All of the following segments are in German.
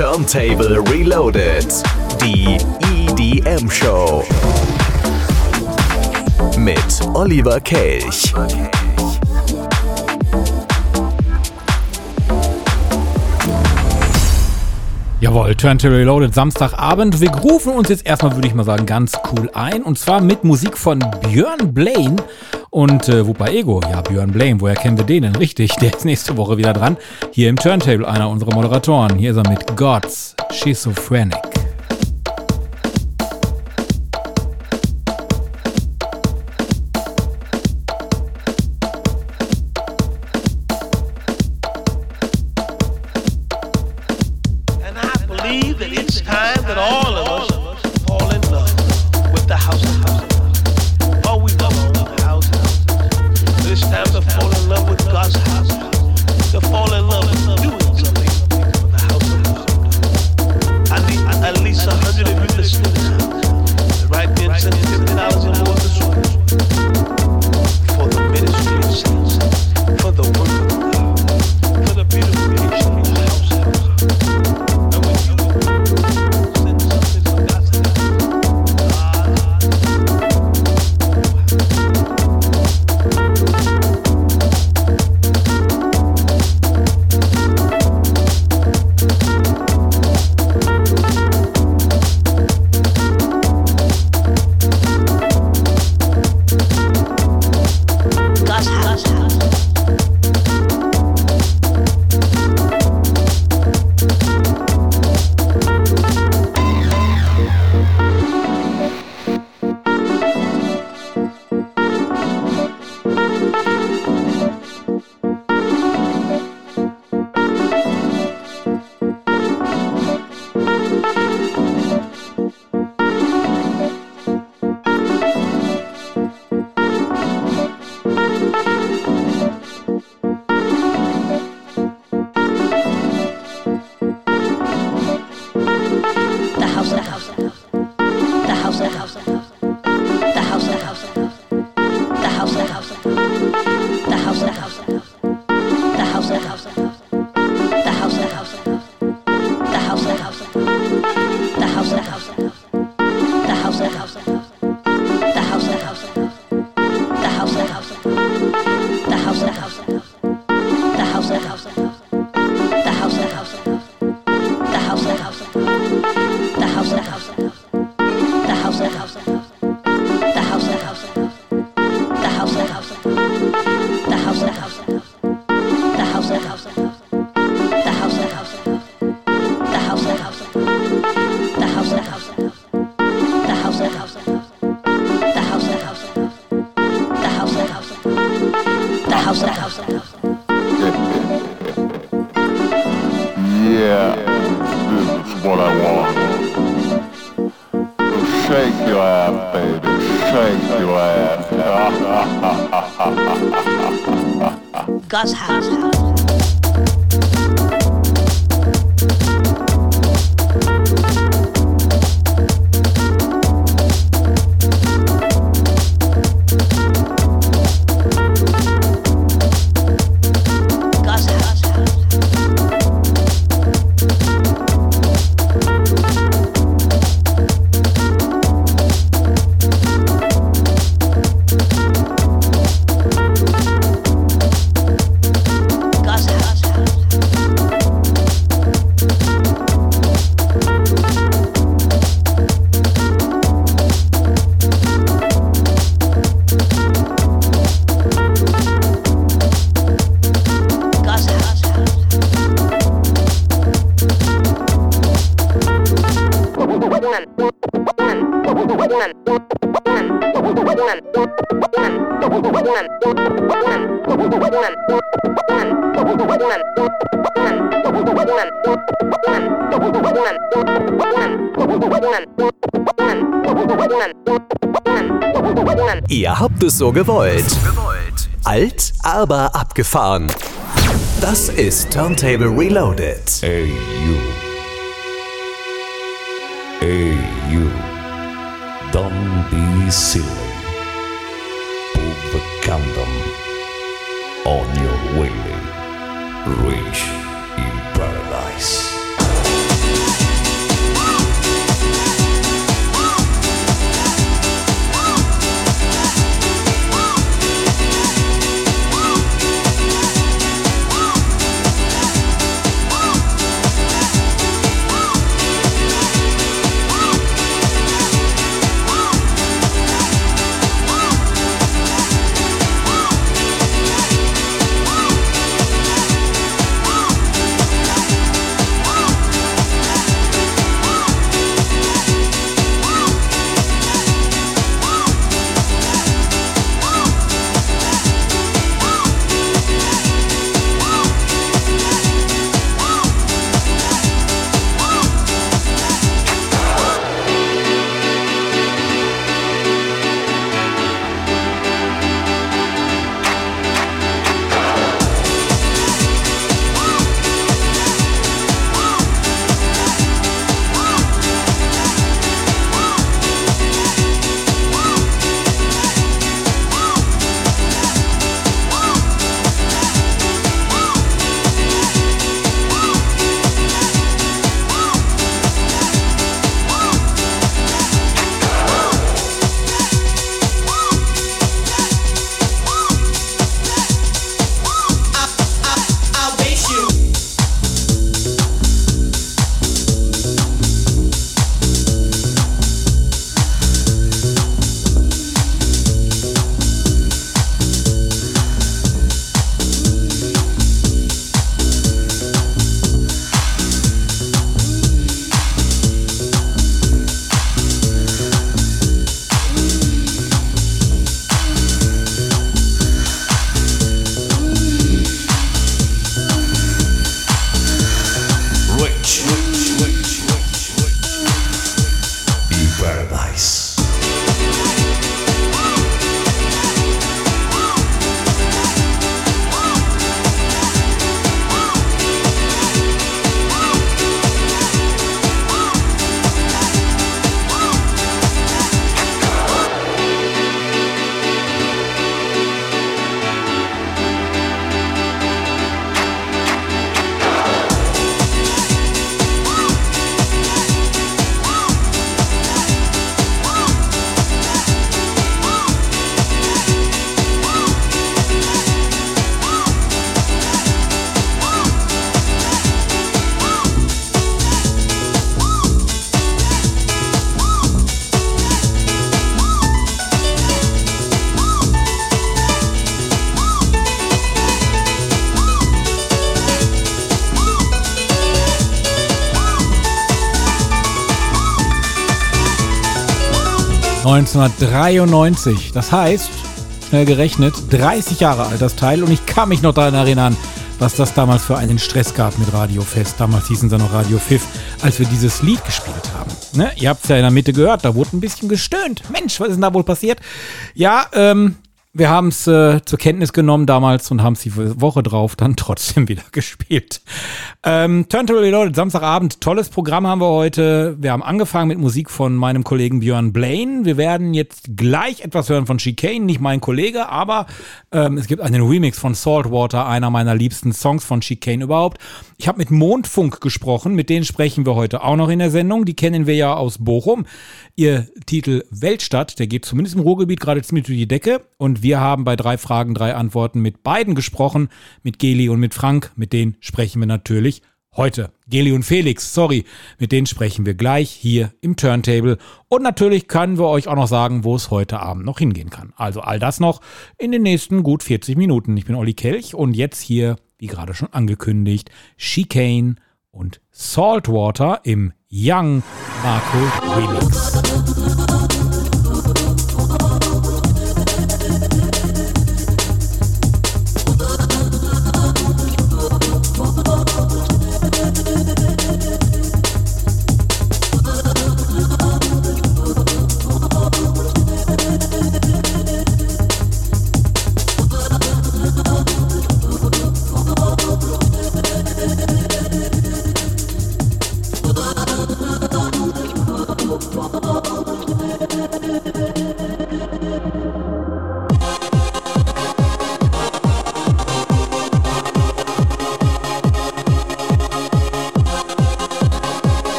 Turntable Reloaded. Die EDM Show. Mit Oliver Kelch. Jawohl, Turntable Reloaded Samstagabend. Wir rufen uns jetzt erstmal, würde ich mal sagen, ganz cool ein. Und zwar mit Musik von Björn Blaine und äh, Wuppa Ego. Ja, Björn Blaine, woher kennen wir den denn? Richtig, der ist nächste Woche wieder dran. Hier im Turntable, einer unserer Moderatoren. Hier ist er mit Gods Schizophrenic. Ihr habt so gewollt. Alt, aber abgefahren. Das ist Turntable Reloaded. Hey you. 1993. Das heißt, schnell gerechnet, 30 Jahre alt das Teil und ich kann mich noch daran erinnern, was das damals für einen Stress gab mit Radio Fest. Damals hießen sie noch Radio Pfiff, als wir dieses Lied gespielt haben. Ne? Ihr habt es ja in der Mitte gehört, da wurde ein bisschen gestöhnt. Mensch, was ist denn da wohl passiert? Ja, ähm, wir haben es äh, zur Kenntnis genommen damals und haben es die Woche drauf dann trotzdem wieder gespielt. Ähm, Turntable Reloaded, Samstagabend, tolles Programm haben wir heute. Wir haben angefangen mit Musik von meinem Kollegen Björn Blaine. Wir werden jetzt gleich etwas hören von Chicane, nicht mein Kollege, aber ähm, es gibt einen Remix von Saltwater, einer meiner liebsten Songs von Chicane überhaupt. Ich habe mit Mondfunk gesprochen, mit denen sprechen wir heute auch noch in der Sendung. Die kennen wir ja aus Bochum. Ihr Titel Weltstadt, der geht zumindest im Ruhrgebiet gerade ziemlich durch die Decke. Und wir haben bei drei Fragen, drei Antworten mit beiden gesprochen, mit Geli und mit Frank. Mit denen sprechen wir natürlich heute. Geli und Felix, sorry, mit denen sprechen wir gleich hier im Turntable. Und natürlich können wir euch auch noch sagen, wo es heute Abend noch hingehen kann. Also all das noch in den nächsten gut 40 Minuten. Ich bin Olli Kelch und jetzt hier wie gerade schon angekündigt, Chicane und Saltwater im Young Marco Remix.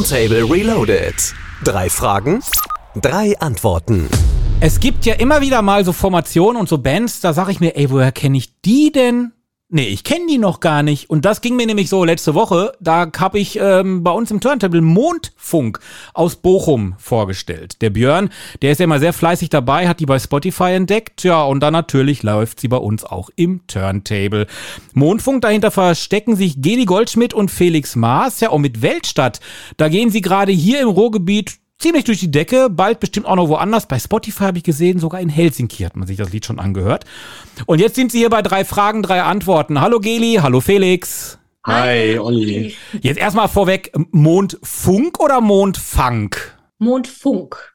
Turntable Reloaded. Drei Fragen, drei Antworten. Es gibt ja immer wieder mal so Formationen und so Bands, da sage ich mir, ey, woher kenne ich die denn? Nee, ich kenne die noch gar nicht. Und das ging mir nämlich so letzte Woche. Da habe ich ähm, bei uns im Turntable Mondfunk aus Bochum vorgestellt. Der Björn, der ist ja immer sehr fleißig dabei, hat die bei Spotify entdeckt. Ja, und dann natürlich läuft sie bei uns auch im Turntable. Mondfunk, dahinter verstecken sich Geli Goldschmidt und Felix Maas. Ja, und mit Weltstadt, da gehen sie gerade hier im Ruhrgebiet ziemlich durch die Decke, bald bestimmt auch noch woanders. Bei Spotify habe ich gesehen, sogar in Helsinki hat man sich das Lied schon angehört. Und jetzt sind sie hier bei drei Fragen, drei Antworten. Hallo Geli, hallo Felix. Hi, Olli. Jetzt erstmal vorweg, Mondfunk oder Mondfunk? Mondfunk.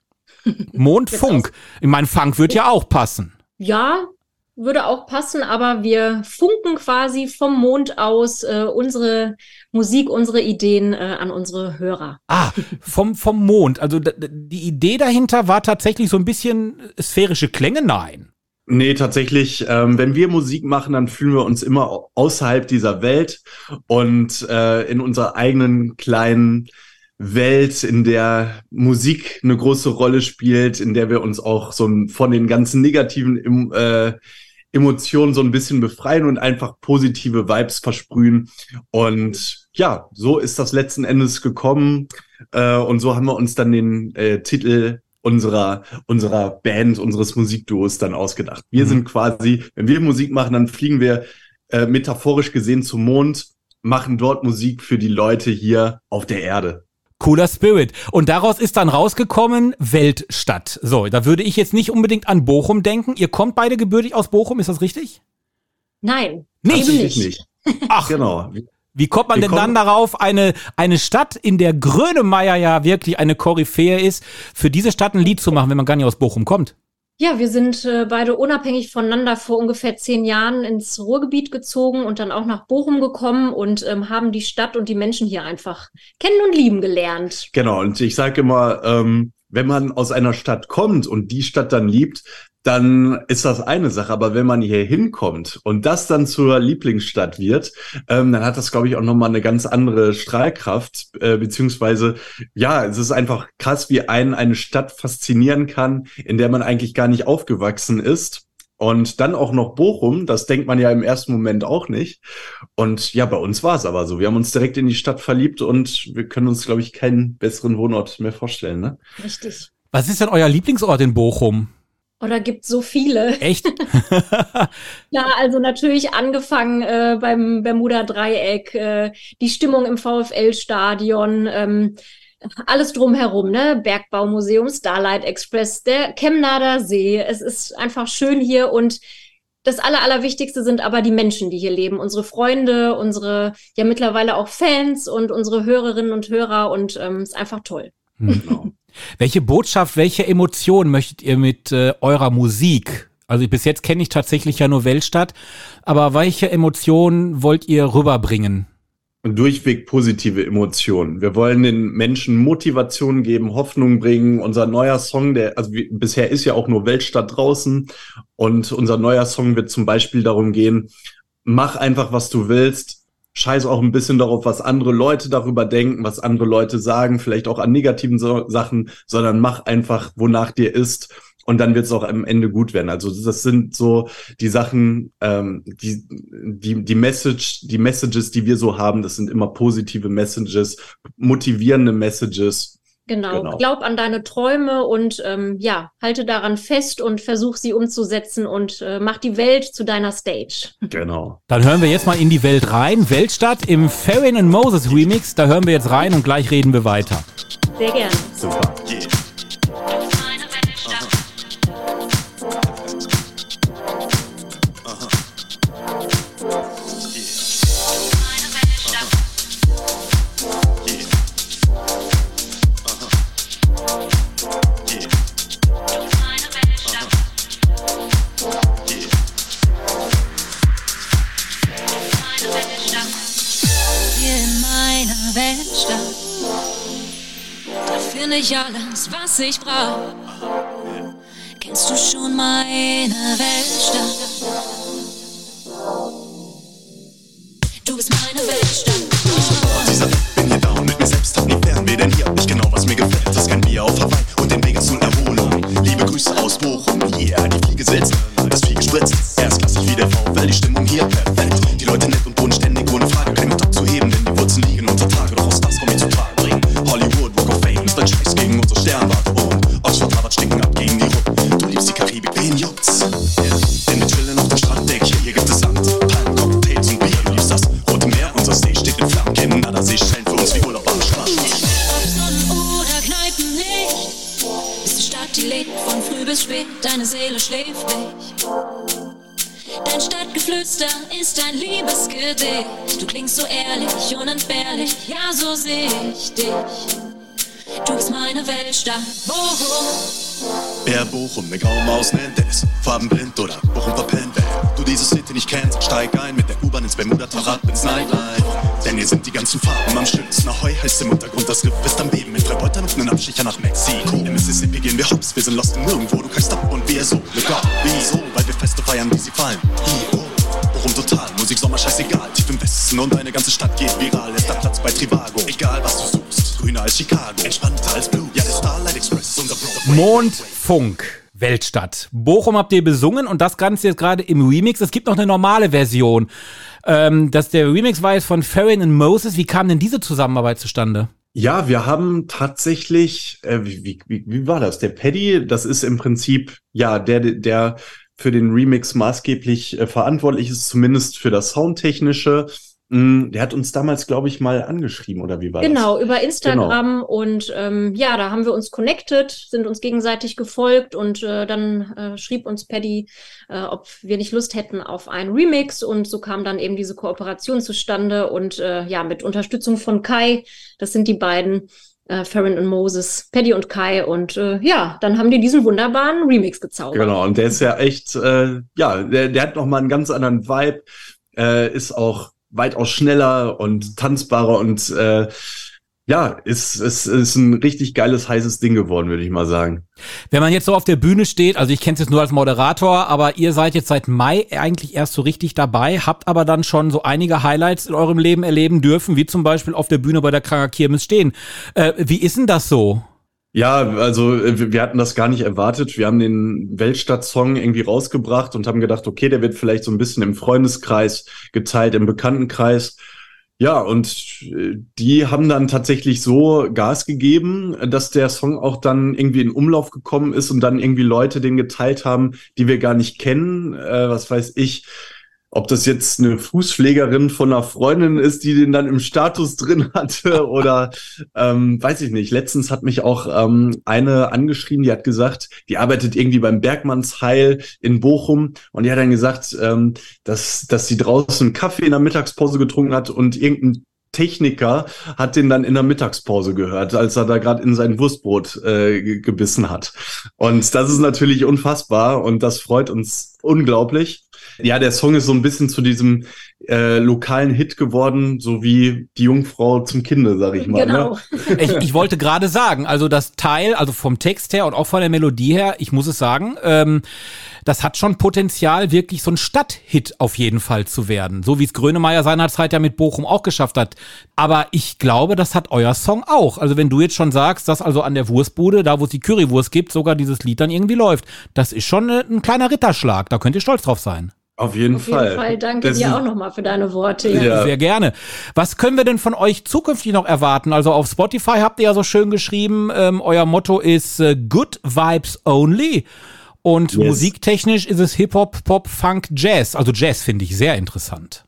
Mondfunk. Ich meine, Funk wird ja auch passen. Ja, würde auch passen, aber wir funken quasi vom Mond aus äh, unsere Musik, unsere Ideen äh, an unsere Hörer. Ah, vom, vom Mond. Also die Idee dahinter war tatsächlich so ein bisschen sphärische Klänge? Nein. Nee, tatsächlich, ähm, wenn wir Musik machen, dann fühlen wir uns immer außerhalb dieser Welt und äh, in unserer eigenen kleinen Welt, in der Musik eine große Rolle spielt, in der wir uns auch so von den ganzen negativen äh, Emotionen so ein bisschen befreien und einfach positive Vibes versprühen. Und ja, so ist das letzten Endes gekommen. Äh, und so haben wir uns dann den äh, Titel unserer, unserer Band, unseres Musikduos dann ausgedacht. Wir mhm. sind quasi, wenn wir Musik machen, dann fliegen wir äh, metaphorisch gesehen zum Mond, machen dort Musik für die Leute hier auf der Erde. Cooler Spirit. Und daraus ist dann rausgekommen Weltstadt. So, da würde ich jetzt nicht unbedingt an Bochum denken. Ihr kommt beide gebürtig aus Bochum, ist das richtig? Nein. Nicht? nicht. nicht. Ach, genau. Wie kommt man Wir denn dann darauf, eine, eine Stadt, in der Grönemeyer ja wirklich eine Koryphäe ist, für diese Stadt ein Lied zu machen, wenn man gar nicht aus Bochum kommt? Ja, wir sind äh, beide unabhängig voneinander vor ungefähr zehn Jahren ins Ruhrgebiet gezogen und dann auch nach Bochum gekommen und ähm, haben die Stadt und die Menschen hier einfach kennen und lieben gelernt. Genau, und ich sage immer, ähm, wenn man aus einer Stadt kommt und die Stadt dann liebt, dann ist das eine Sache. Aber wenn man hier hinkommt und das dann zur Lieblingsstadt wird, ähm, dann hat das, glaube ich, auch nochmal eine ganz andere Strahlkraft. Äh, beziehungsweise, ja, es ist einfach krass, wie einen eine Stadt faszinieren kann, in der man eigentlich gar nicht aufgewachsen ist. Und dann auch noch Bochum, das denkt man ja im ersten Moment auch nicht. Und ja, bei uns war es aber so. Wir haben uns direkt in die Stadt verliebt und wir können uns, glaube ich, keinen besseren Wohnort mehr vorstellen. Ne? Richtig. Was ist denn euer Lieblingsort in Bochum? Oder gibt so viele? Echt? ja, also natürlich angefangen äh, beim Bermuda Dreieck, äh, die Stimmung im VfL-Stadion, ähm, alles drumherum, ne? Bergbaumuseum, Starlight Express, der Chemnader See. Es ist einfach schön hier und das Aller, Allerwichtigste sind aber die Menschen, die hier leben. Unsere Freunde, unsere ja mittlerweile auch Fans und unsere Hörerinnen und Hörer und ähm, ist einfach toll. Genau. Welche Botschaft, welche Emotion möchtet ihr mit äh, eurer Musik? Also bis jetzt kenne ich tatsächlich ja nur Weltstadt, aber welche Emotionen wollt ihr rüberbringen? Durchweg positive Emotionen. Wir wollen den Menschen Motivation geben, Hoffnung bringen. Unser neuer Song, der, also wie, bisher ist ja auch nur Weltstadt draußen und unser neuer Song wird zum Beispiel darum gehen, mach einfach, was du willst, scheiß auch ein bisschen darauf, was andere Leute darüber denken, was andere Leute sagen, vielleicht auch an negativen so Sachen, sondern mach einfach, wonach dir ist. Und dann wird es auch am Ende gut werden. Also das sind so die Sachen, ähm, die, die, die Message, die Messages, die wir so haben, das sind immer positive Messages, motivierende Messages Genau. genau. Glaub an deine Träume und ähm, ja, halte daran fest und versuch sie umzusetzen und äh, mach die Welt zu deiner Stage. Genau. Dann hören wir jetzt mal in die Welt rein. Weltstadt im Farron and Moses Remix. Da hören wir jetzt rein und gleich reden wir weiter. Sehr gerne. Super. Yeah. ich alles, was ich brauch. Kennst du schon meine Weltstadt? Du bist meine Weltstadt. Ich bin hier und mit mir selbst hab nie Fernweh, denn hier hab ich genau, was mir gefällt. Das kein Bier auf Hawaii und den Vegas und Erholung. Liebe Grüße aus Bochum, yeah, die Fliege sitzt, das Vieh gespritzt. Erstklassig wie so seh ich dich. Du bist meine Weltstadt, Bochum. Wer Bochum eine graue Maus nennt, der ist farbenblind oder Bochum verpennt. Wenn du diese City nicht kennst, steig ein mit der U-Bahn ins Bermuda-Tor ab ins Nightlife. Denn hier sind die ganzen Farben am schönsten. Ahoi heißt im Untergrund, das Riff ist am Beben. Mit Freibeuter und einen Abstecher nach Mexiko. Im Mississippi gehen wir hops, wir sind lost in nirgendwo. Du kannst ab und wir so, look up, wieso? Weil wir Feste feiern, wie sie fallen. Bochum total, Musik, Sommer, scheißegal. Tief im Westen und deine ganze Stadt geht viral. Ist da Platz bei Trivago, egal was du suchst. Grüner als Chicago, entspannter als Blue. Ja, der Starlight Express, unser Broadway. Mondfunk. Weltstadt. Bochum habt ihr besungen und das Ganze jetzt gerade im Remix. Es gibt noch eine normale Version. Ähm, dass der Remix war jetzt von Farron und Moses. Wie kam denn diese Zusammenarbeit zustande? Ja, wir haben tatsächlich, äh, wie, wie, wie, war das? Der Paddy, das ist im Prinzip, ja, der, der für den Remix maßgeblich äh, verantwortlich ist, zumindest für das Soundtechnische. Mm, Der hat uns damals, glaube ich, mal angeschrieben, oder wie war Genau, das? über Instagram und ähm, ja, da haben wir uns connected, sind uns gegenseitig gefolgt und äh, dann äh, schrieb uns Paddy, äh, ob wir nicht Lust hätten auf einen Remix und so kam dann eben diese Kooperation zustande und äh, ja, mit Unterstützung von Kai, das sind die beiden, äh, Farron und Moses, Paddy und Kai und äh, ja, dann haben die diesen wunderbaren Remix gezaubert. Genau, und der ist ja echt, äh, ja, der, der hat noch mal einen ganz anderen Vibe, äh, ist auch weitaus schneller und tanzbarer und äh, ja, ist, ist, ist ein richtig geiles, heißes Ding geworden, würde ich mal sagen. Wenn man jetzt so auf der Bühne steht, also ich kenne es jetzt nur als Moderator, aber ihr seid jetzt seit Mai eigentlich erst so richtig dabei, habt aber dann schon so einige Highlights in eurem Leben erleben dürfen, wie zum Beispiel auf der Bühne bei der Kranger Kirmes stehen. Äh, wie ist denn das so? Ja, also äh, wir hatten das gar nicht erwartet. Wir haben den Weltstadt-Song irgendwie rausgebracht und haben gedacht, okay, der wird vielleicht so ein bisschen im Freundeskreis geteilt, im Bekanntenkreis. Ja, und äh, die haben dann tatsächlich so Gas gegeben, dass der Song auch dann irgendwie in Umlauf gekommen ist und dann irgendwie Leute den geteilt haben, die wir gar nicht kennen. Äh, was weiß ich, ob das jetzt eine Fußpflegerin von einer Freundin ist, die den dann im Status drin hatte oder ähm, weiß ich nicht. Letztens hat mich auch ähm, eine angeschrieben, die hat gesagt, die arbeitet irgendwie beim Bergmannsheil in Bochum und die hat dann gesagt, ähm, dass, dass sie draußen Kaffee in der Mittagspause getrunken hat und irgendein Techniker hat den dann in der Mittagspause gehört, als er da gerade in sein Wurstbrot äh, ge- gebissen hat. Und das ist natürlich unfassbar und das freut uns unglaublich. Ja, der Song ist so ein bisschen zu diesem äh, lokalen Hit geworden, so wie die Jungfrau zum Kinde, sag ich mal. Genau. Ne? Ich, ich wollte gerade sagen, also das Teil, also vom Text her und auch von der Melodie her, ich muss es sagen, ähm, das hat schon Potenzial, wirklich so ein Stadthit auf jeden Fall zu werden. So wie es Grönemeyer seinerzeit ja mit Bochum auch geschafft hat. Aber ich glaube, das hat euer Song auch. Also wenn du jetzt schon sagst, dass also an der Wurstbude, da wo es die Currywurst gibt, sogar dieses Lied dann irgendwie läuft, das ist schon äh, ein kleiner Ritterschlag. Da könnt ihr stolz drauf sein. Auf jeden Auf jeden Fall. Fall, danke Das dir auch nochmal für deine Worte. Ja. Ja. Sehr gerne. Was können wir denn von euch zukünftig noch erwarten? Also auf Spotify habt ihr ja so schön geschrieben, ähm, euer Motto ist äh, Good Vibes Only. Und Yes. musiktechnisch ist es Hip-Hop, Pop, Funk, Jazz. Also Jazz finde ich sehr interessant.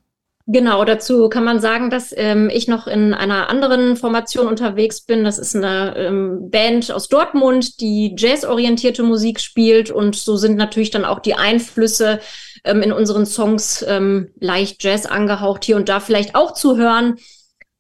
Genau, dazu kann man sagen, dass ähm, ich noch in einer anderen Formation unterwegs bin. Das ist eine ähm, Band aus Dortmund, die jazzorientierte Musik spielt. Und so sind natürlich dann auch die Einflüsse ähm, in unseren Songs ähm, leicht Jazz angehaucht, hier und da vielleicht auch zu hören.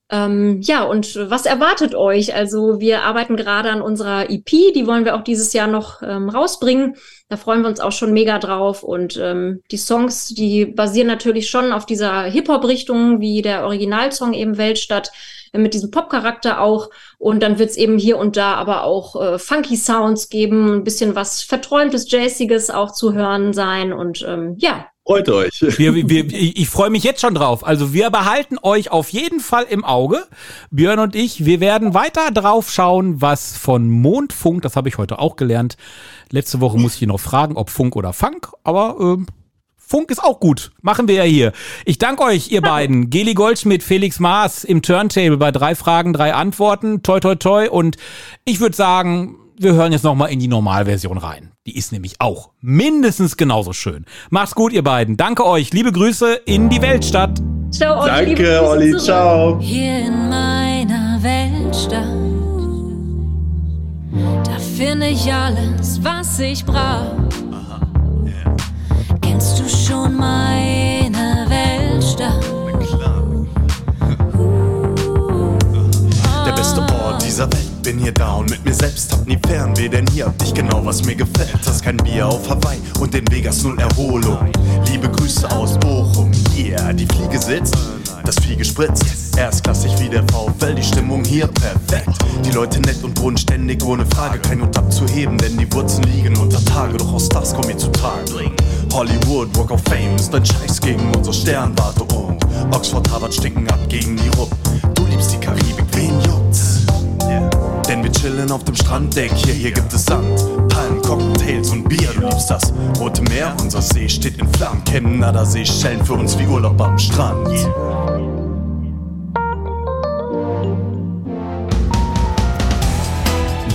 Ähm, ja, und was erwartet euch? Also wir arbeiten gerade an unserer EP, die wollen wir auch dieses Jahr noch ähm, rausbringen. Da freuen wir uns auch schon mega drauf. Und ähm, die Songs, die basieren natürlich schon auf dieser Hip-Hop-Richtung, wie der Originalsong eben Weltstadt, mit diesem Pop-Charakter auch. Und dann wird's eben hier und da aber auch äh, funky Sounds geben, ein bisschen was Verträumtes, Jazziges auch zu hören sein. Und ähm, ja, Freut euch. Wir, wir, ich freue mich jetzt schon drauf. Also wir behalten euch auf jeden Fall im Auge. Björn und ich, wir werden weiter drauf schauen, was von Mondfunk, das habe ich heute auch gelernt. Letzte Woche musste ich noch fragen, ob Funk oder Funk, aber ähm, Funk ist auch gut. Machen wir ja hier. Ich danke euch, ihr beiden. Geli Goldschmidt, Felix Maas im Turntable bei drei Fragen, drei Antworten. Toi, toi, toi. Und ich würde sagen, wir hören jetzt nochmal in die Normalversion rein. Die ist nämlich auch mindestens genauso schön. Macht's gut, ihr beiden. Danke euch. Liebe Grüße in die Weltstadt. Ciao, Olli. Danke, Olli. zurück. Ciao. Hier in meiner Weltstadt, da finde ich alles, was ich brauch. Meine Weltstadt? Der beste Ort dieser Welt, bin hier und mit mir selbst, hab nie Fernweh, denn hier hab ich genau, was mir gefällt. Das ist kein Bier auf Hawaii und in Vegas nun Erholung. Liebe Grüße aus Bochum, yeah, die Fliege sitzt, das Vieh gespritzt. Erstklassig wie der VfL, die Stimmung hier perfekt. Die Leute nett und bodenständig, ohne Frage, kein Hut abzuheben, denn die Wurzeln liegen unter Tage, doch aus Stars kommen hier zu Tage. Hollywood, Walk of Fame ist ein Scheiß gegen unsere Sternwarte und Oxford, Harvard stinken ab gegen die Rupp. Du liebst die Karibik, wen juckt's? Denn wir chillen auf dem Stranddeck, hier, hier gibt es Sand, Palmen, Cocktails und Bier, du liebst das Rote Meer, unser See steht in Flammen, kennen nada Seychellen für uns wie Urlaub am Strand.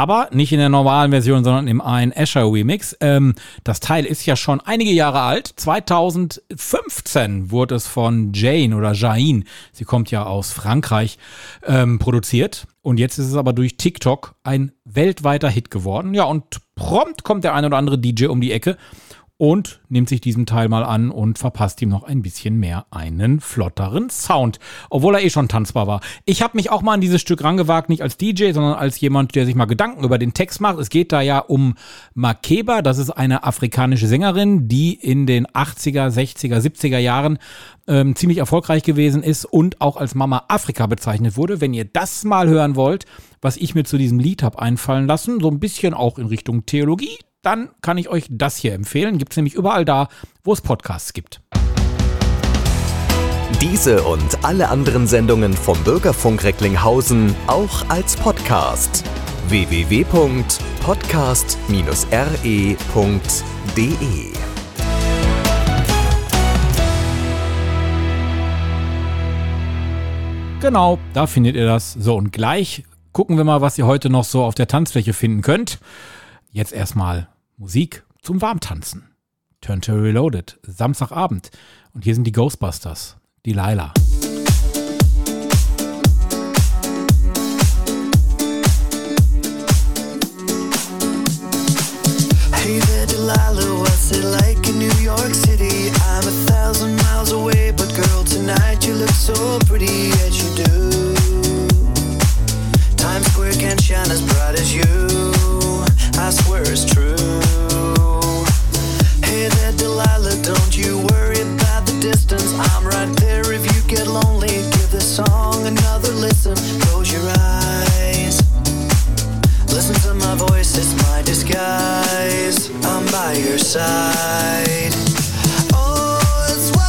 Aber nicht in der normalen Version, sondern im Ian Asher Remix. Ähm, das Teil ist ja schon einige Jahre alt. 2015 wurde es von Jane oder Jaine, sie kommt ja aus Frankreich, ähm, produziert. Und jetzt ist es aber durch TikTok ein weltweiter Hit geworden. Ja, und prompt kommt der ein oder andere DJ um die Ecke und nimmt sich diesem Teil mal an und verpasst ihm noch ein bisschen mehr einen flotteren Sound, obwohl er eh schon tanzbar war. Ich habe mich auch mal an dieses Stück rangewagt, nicht als DJ, sondern als jemand, der sich mal Gedanken über den Text macht. Es geht da ja um Makeba, das ist eine afrikanische Sängerin, die in den 80er, 60er, 70er Jahren ähm, ziemlich erfolgreich gewesen ist und auch als Mama Afrika bezeichnet wurde. Wenn ihr das mal hören wollt, was ich mir zu diesem Lied habe einfallen lassen, so ein bisschen auch in Richtung Theologie, dann kann ich euch das hier empfehlen. Gibt es nämlich überall da, wo es Podcasts gibt. Diese und alle anderen Sendungen vom Bürgerfunk Recklinghausen auch als Podcast. www.podcast-re.de Genau, da findet ihr das. So, und gleich gucken wir mal, was ihr heute noch so auf der Tanzfläche finden könnt. Jetzt erstmal Musik zum Warmtanzen. Turn to Reloaded, Samstagabend. Und hier sind die Ghostbusters, die Laila. Hey there, Delilah, what's it like in New York City? I'm a thousand miles away, but girl, tonight you look so pretty, as you do. Times Square can't shine as bright as you. I swear it's by your side. Oh, it's what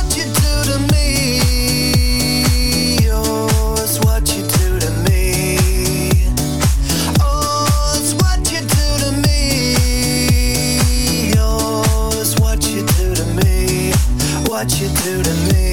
you do to me.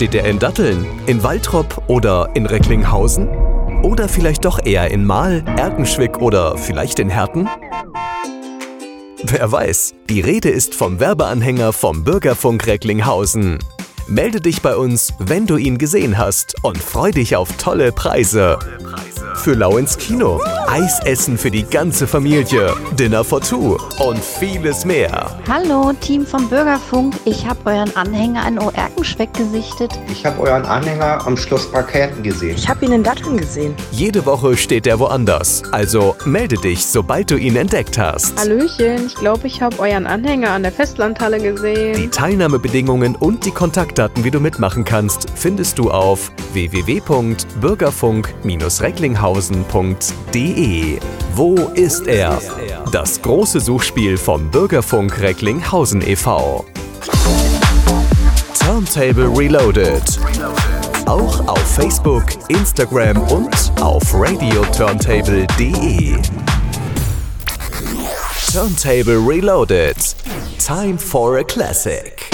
Steht er in Datteln, in Waltrop oder in Recklinghausen? Oder vielleicht doch eher in Mahl, Erkenschwick oder vielleicht in Herten? Wer weiß, die Rede ist vom Werbeanhänger vom Bürgerfunk Recklinghausen. Melde dich bei uns, wenn du ihn gesehen hast und freu dich auf tolle Preise. Für Lau ins Kino, Eisessen für die ganze Familie, Dinner for Two und vieles mehr. Hallo, Team vom Bürgerfunk. Ich habe euren Anhänger in Oerkenschweck gesichtet. Ich habe euren Anhänger am Schloss Parkherten gesehen. Ich habe ihn in Datteln gesehen. Jede Woche steht er woanders. Also melde dich, sobald du ihn entdeckt hast. Hallöchen, ich glaube, ich habe euren Anhänger an der Festlandhalle Die gesehen. Teilnahmebedingungen und die Kontaktdaten, wie du mitmachen kannst, findest du auf www.bürgerfunk-recklinghausen.de. Wo ist er? Das große Suchspiel vom Bürgerfunk Recklinghausen e.V. Turntable Reloaded. Auch auf Facebook, Instagram und auf radioturntable.de. Turntable Reloaded. Time for a classic.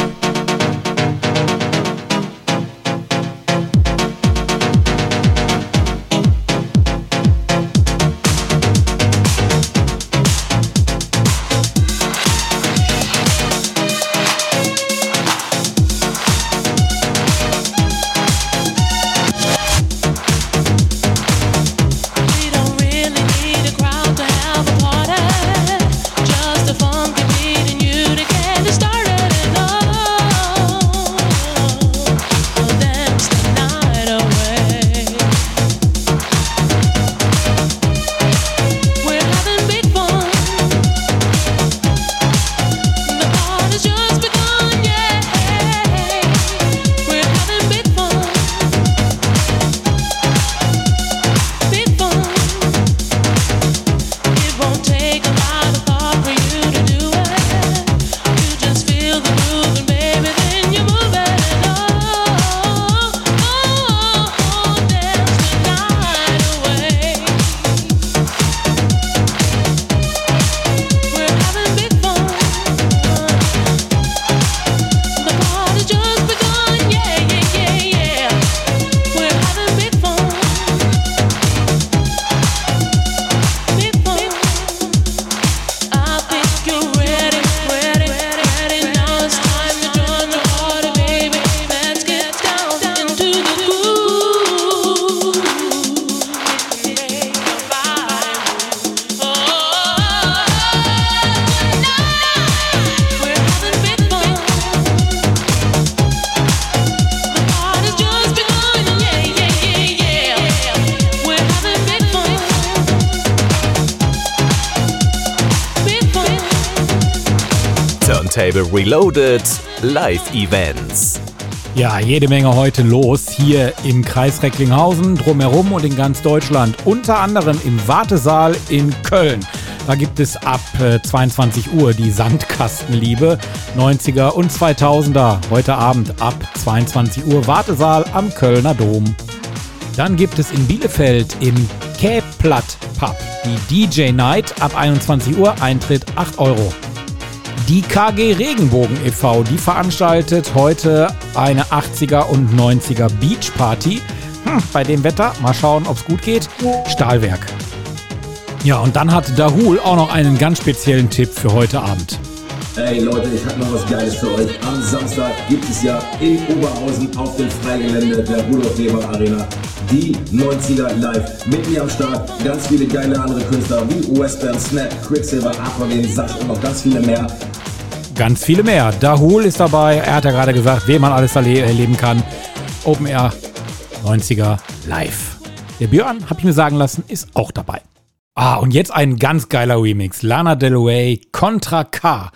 Turntable Reloaded Live Events. Ja, jede Menge heute los hier im Kreis Recklinghausen, drumherum und in ganz Deutschland. Unter anderem im Wartesaal in Köln. Da gibt es ab äh, 22 Uhr die Sandkastenliebe 90er und 2000er. Heute Abend ab 22 Uhr Wartesaal am Kölner Dom. Dann gibt es in Bielefeld im Käplatt Pub die DJ Night ab 21 Uhr, Eintritt 8 Euro. Die KG Regenbogen e.V., die veranstaltet heute eine 80er und 90er Beach Party. Hm, bei dem Wetter, mal schauen, ob es gut geht. Stahlwerk. Ja, und dann hat Dahul auch noch einen ganz speziellen Tipp für heute Abend. Ey Leute, ich hab noch was Geiles für euch. Am Samstag gibt es ja in Oberhausen auf dem Freigelände der Rudolf Leber Arena die 90er live. Mit mir am Start ganz viele geile andere Künstler wie Western, Snap, Quicksilver, Aquagen, Sasch und noch ganz viele mehr. Ganz viele mehr. Dahul ist dabei. Er hat ja gerade gesagt, wen man alles erle erleben kann. Open Air 90er live. Der Björn, habe ich mir sagen lassen, ist auch dabei. Ah, und jetzt ein ganz geiler Remix. Lana Del Rey, Contra K,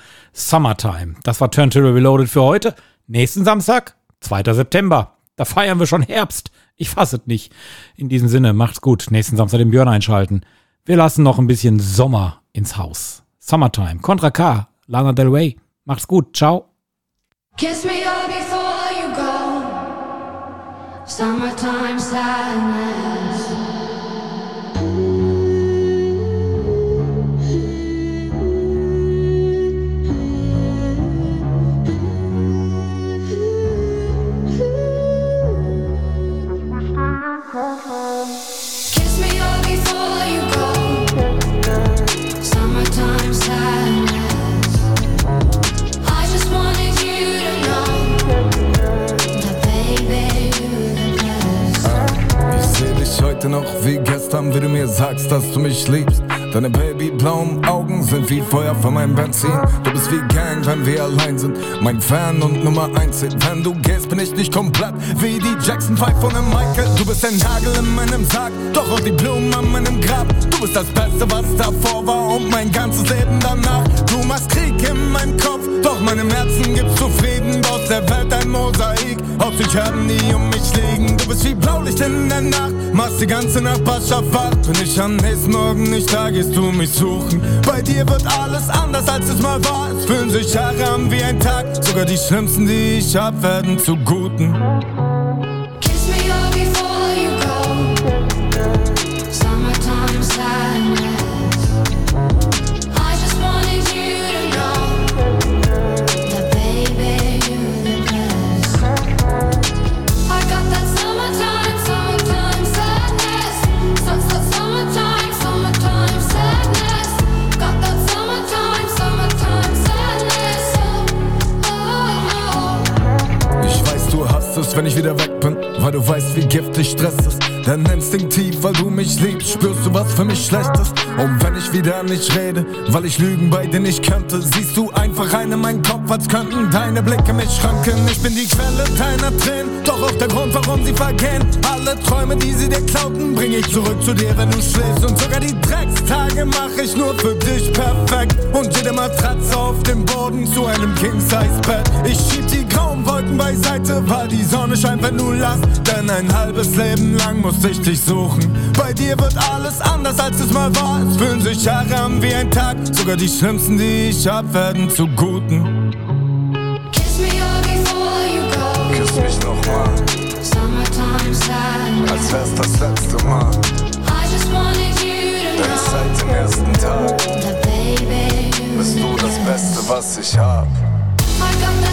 Summertime. Das war Turntable Reloaded für heute. Nächsten Samstag, 2. September. Da feiern wir schon Herbst. Ich fasse es nicht. In diesem Sinne, macht's gut. Nächsten Samstag den Björn einschalten. Wir lassen noch ein bisschen Sommer ins Haus. Summertime, Contra K, Lana Del Rey. Macht's gut. Ciao. Kiss me up before you go. Summertime sadness. Mich liebst. Deine babyblauen Augen sind wie Feuer für mein Benzin. Du bist wie Gang, wenn wir allein sind. Mein Fan und Nummer eins Hit. Wenn du gehst, bin ich nicht komplett wie die Jackson 5 von dem Michael. Du bist ein Nagel in meinem Sarg, doch auch die Blumen an meinem Grab. Du bist das Beste, was davor war und mein ganzes Leben danach. Du machst Krieg in meinem Kopf, doch meinem Herzen gibt's zufrieden. Aus der Welt ein Mosaik, aus sich haben die um mich liegen. Du bist wie Blaulicht in der Nacht, machst die ganze Nachbarschaft wach. Wenn ich am nächsten Morgen nicht da, gehst du mich suchen. Bei dir wird alles anders, als es mal war. Es fühlen sich Jahre an wie ein Tag. Sogar die schlimmsten, die ich hab, werden zu Guten. Weißt, wie giftig Stress ist. Denn instinktiv, weil du mich liebst, spürst du, was für mich schlecht ist. Und wenn ich wieder nicht rede, weil ich Lügen bei dir nicht könnte, siehst du einfach rein in meinen Kopf, als könnten deine Blicke mich schranken. Ich bin die Quelle deiner Tränen, doch auch der Grund, warum sie vergehen. Alle Träume, die sie dir klauten, bring ich zurück zu dir, wenn du schläfst. Und sogar die Dreckstage mach ich nur für dich perfekt. Und jede Matratze auf dem Boden zu einem King-Size-Bett. Ich schieb die grauen Wolken beiseite, weil die Sonne scheint, wenn du lachst. Denn ein halbes Leben lang musste ich dich suchen. Bei dir wird alles anders, als es mal war. Es fühlen sich Jahre an wie ein Tag. Sogar die schlimmsten, die ich hab, werden zu Guten. Kiss me up before you go. Küss mich nochmal, Summertime sadness. als wär's das letzte Mal. I just wanted you to Denn know seit dem ersten Tag that baby bist du das Beste, was ich hab. I got that